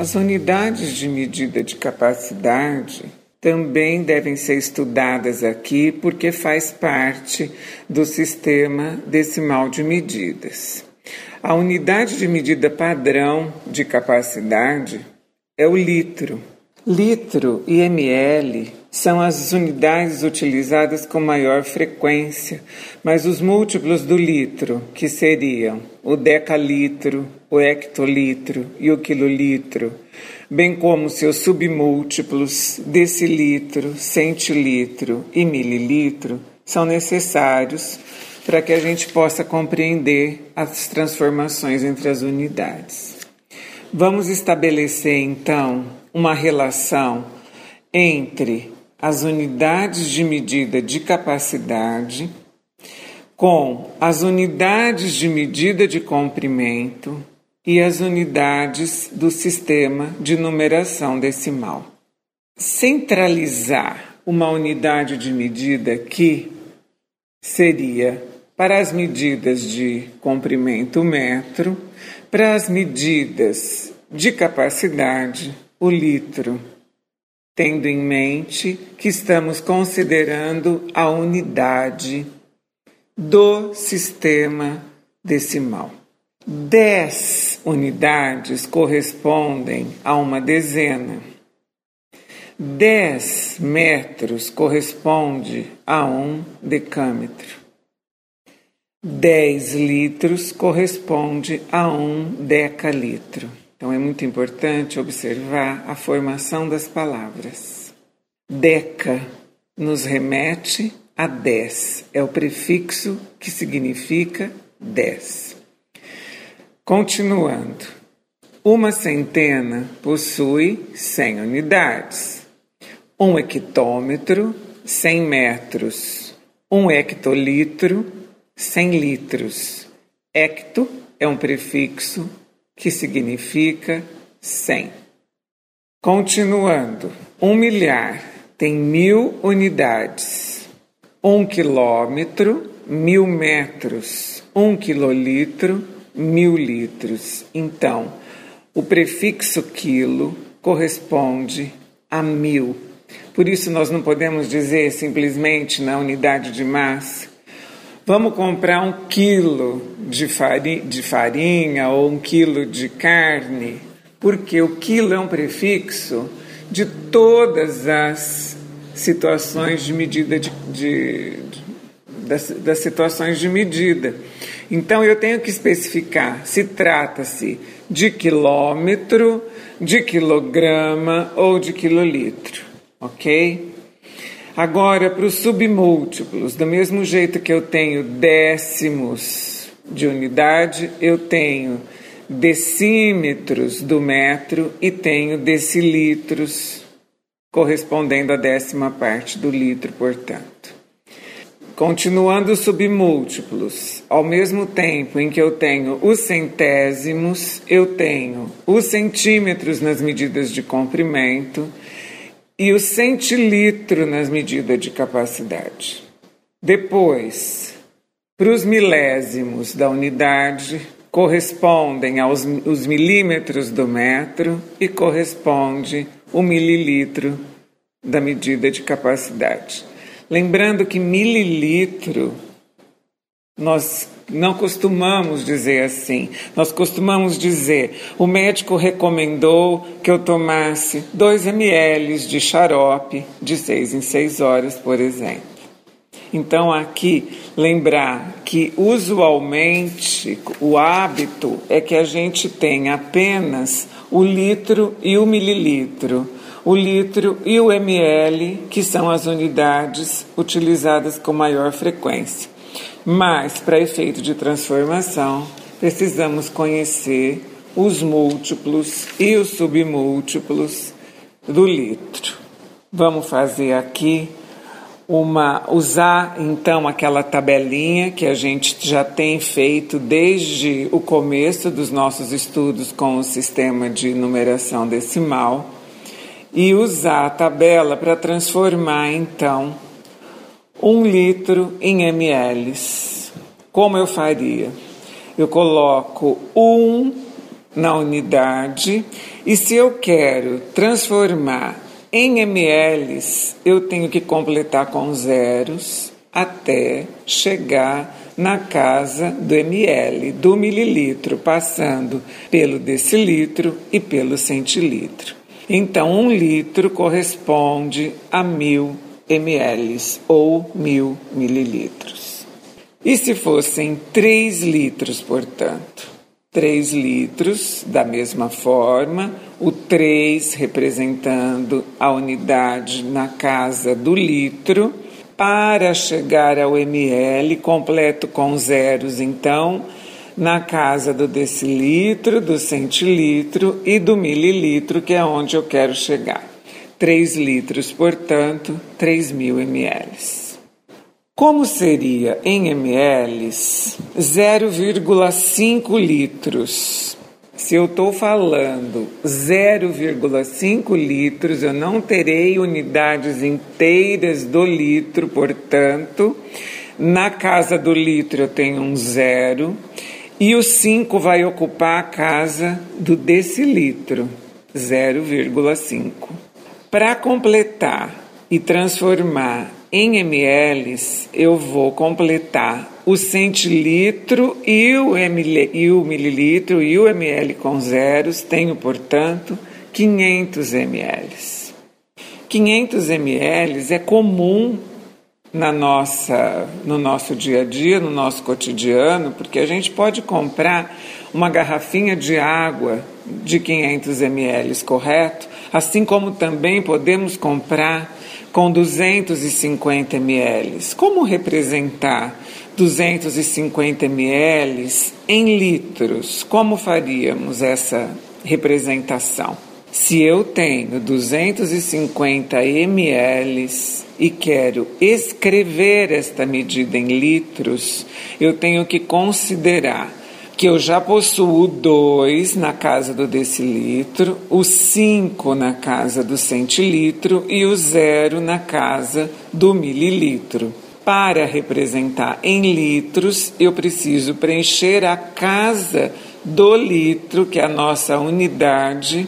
As unidades de medida de capacidade também devem ser estudadas aqui porque faz parte do sistema decimal de medidas. A unidade de medida padrão de capacidade é o litro. Litro e ml são as unidades utilizadas com maior frequência, mas os múltiplos do litro, que seriam o decalitro, o hectolitro e o quilolitro, bem como seus submúltiplos decilitro, centilitro e mililitro, são necessários para que a gente possa compreender as transformações entre as unidades. Vamos estabelecer então uma relação entre as unidades de medida de capacidade com as unidades de medida de comprimento e as unidades do sistema de numeração decimal. Centralizar uma unidade de medida aqui seria para as medidas de comprimento metro, para as medidas de capacidade o litro tendo em mente que estamos considerando a unidade do sistema decimal. Dez unidades correspondem a uma dezena. Dez metros corresponde a um decâmetro. Dez litros corresponde a um decalitro. Então é muito importante observar a formação das palavras. Deca nos remete a dez, é o prefixo que significa dez. Continuando, uma centena possui cem unidades. Um hectômetro, cem metros. Um hectolitro, cem litros. Hecto é um prefixo que significa cem. Continuando, um milhar tem mil unidades, um quilômetro, mil metros, um quilolitro, mil litros. Então, o prefixo quilo corresponde a mil. Por isso, nós não podemos dizer simplesmente na unidade de massa Vamos comprar um quilo de farinha, de farinha ou um quilo de carne, porque o quilo é um prefixo de todas as situações de medida de, de, de das, das situações de medida. Então eu tenho que especificar se trata-se de quilômetro, de quilograma ou de quilolitro, ok? Agora, para os submúltiplos, do mesmo jeito que eu tenho décimos de unidade, eu tenho decímetros do metro e tenho decilitros, correspondendo à décima parte do litro, portanto. Continuando os submúltiplos, ao mesmo tempo em que eu tenho os centésimos, eu tenho os centímetros nas medidas de comprimento e o centilitro nas medidas de capacidade. Depois, para os milésimos da unidade, correspondem aos os milímetros do metro e corresponde o mililitro da medida de capacidade. Lembrando que mililitro nós não costumamos dizer assim. Nós costumamos dizer: o médico recomendou que eu tomasse 2 ml de xarope de 6 em 6 horas, por exemplo. Então, aqui, lembrar que usualmente o hábito é que a gente tenha apenas o litro e o mililitro, o litro e o ml, que são as unidades utilizadas com maior frequência. Mas, para efeito de transformação, precisamos conhecer os múltiplos e os submúltiplos do litro. Vamos fazer aqui uma usar então aquela tabelinha que a gente já tem feito desde o começo dos nossos estudos com o sistema de numeração decimal e usar a tabela para transformar então um litro em ml. Como eu faria? Eu coloco um na unidade e se eu quero transformar em ml, eu tenho que completar com zeros até chegar na casa do ml, do mililitro, passando pelo decilitro e pelo centilitro. Então, um litro corresponde a mil ml ou mil mililitros. E se fossem 3 litros, portanto? 3 litros, da mesma forma, o 3 representando a unidade na casa do litro, para chegar ao ml, completo com zeros, então, na casa do decilitro, do centilitro e do mililitro, que é onde eu quero chegar. 3 litros, portanto, 3 mil ml. Como seria em ml 0,5 litros? Se eu estou falando 0,5 litros, eu não terei unidades inteiras do litro, portanto, na casa do litro eu tenho um zero e o 5 vai ocupar a casa do decilitro, 0,5. Para completar e transformar em ml, eu vou completar o centilitro e o, ml, e o mililitro e o ml com zeros. Tenho, portanto, 500 ml. 500 ml é comum na nossa, no nosso dia a dia, no nosso cotidiano, porque a gente pode comprar uma garrafinha de água de 500 ml, correto? Assim como também podemos comprar com 250 ml. Como representar 250 ml em litros? Como faríamos essa representação? Se eu tenho 250 ml e quero escrever esta medida em litros, eu tenho que considerar que eu já possuo dois na casa do decilitro, o cinco na casa do centilitro e o zero na casa do mililitro. Para representar em litros, eu preciso preencher a casa do litro, que é a nossa unidade,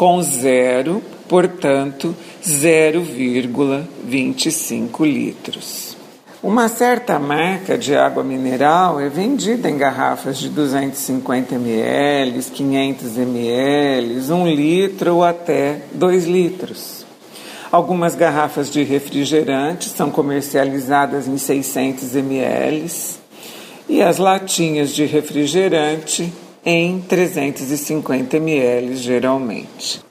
com zero, portanto, 0,25 litros. Uma certa marca de água mineral é vendida em garrafas de 250 ml, 500 ml, 1 litro ou até 2 litros. Algumas garrafas de refrigerante são comercializadas em 600 ml e as latinhas de refrigerante em 350 ml, geralmente.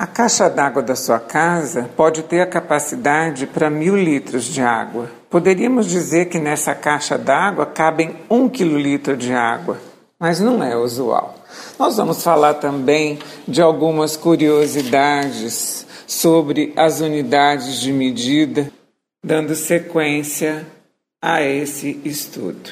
A caixa d'água da sua casa pode ter a capacidade para mil litros de água. Poderíamos dizer que nessa caixa d'água cabem um quilolitro de água, mas não é usual. Nós vamos falar também de algumas curiosidades sobre as unidades de medida, dando sequência a esse estudo.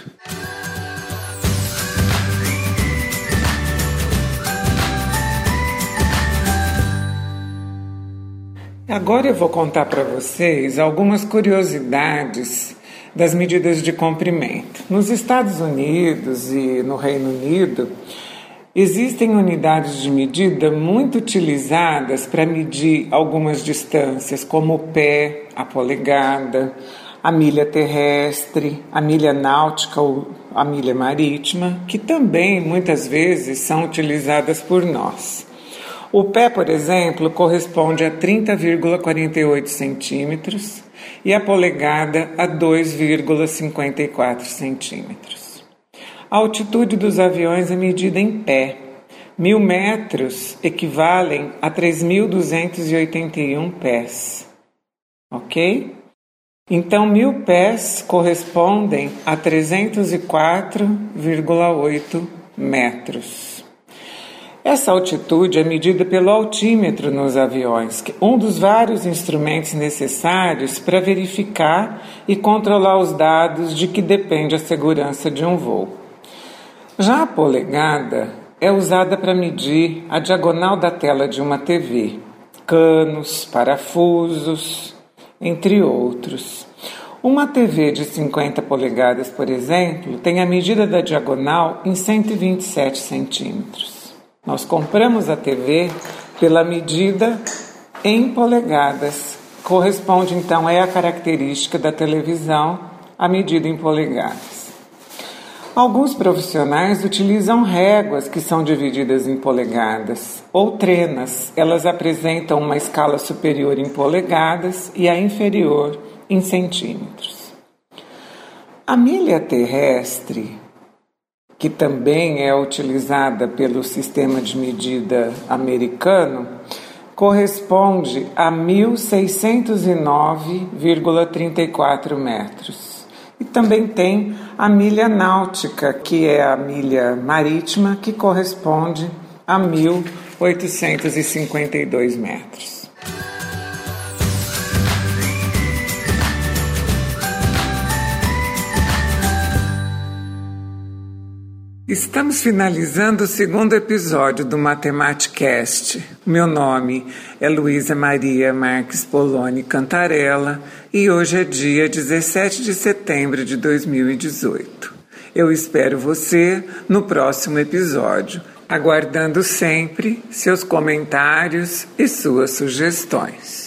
Agora eu vou contar para vocês algumas curiosidades das medidas de comprimento. Nos Estados Unidos e no Reino Unido, existem unidades de medida muito utilizadas para medir algumas distâncias, como o pé, a polegada, a milha terrestre, a milha náutica ou a milha marítima, que também muitas vezes são utilizadas por nós. O pé, por exemplo, corresponde a 30,48 centímetros e a polegada a 2,54 centímetros. A altitude dos aviões é medida em pé. Mil metros equivalem a 3.281 pés. Ok? Então, mil pés correspondem a 304,8 metros. Essa altitude é medida pelo altímetro nos aviões, um dos vários instrumentos necessários para verificar e controlar os dados de que depende a segurança de um voo. Já a polegada é usada para medir a diagonal da tela de uma TV, canos, parafusos, entre outros. Uma TV de 50 polegadas, por exemplo, tem a medida da diagonal em 127 centímetros. Nós compramos a TV pela medida em polegadas. Corresponde então é a característica da televisão a medida em polegadas. Alguns profissionais utilizam réguas que são divididas em polegadas ou trenas. Elas apresentam uma escala superior em polegadas e a inferior em centímetros. A milha terrestre, que também é utilizada pelo sistema de medida americano, corresponde a 1609,34 metros. E também tem a milha náutica, que é a milha marítima, que corresponde a 1852 metros. Estamos finalizando o segundo episódio do Matematicast. Meu nome é Luísa Maria Marques Poloni Cantarella e hoje é dia 17 de setembro de 2018. Eu espero você no próximo episódio, aguardando sempre seus comentários e suas sugestões.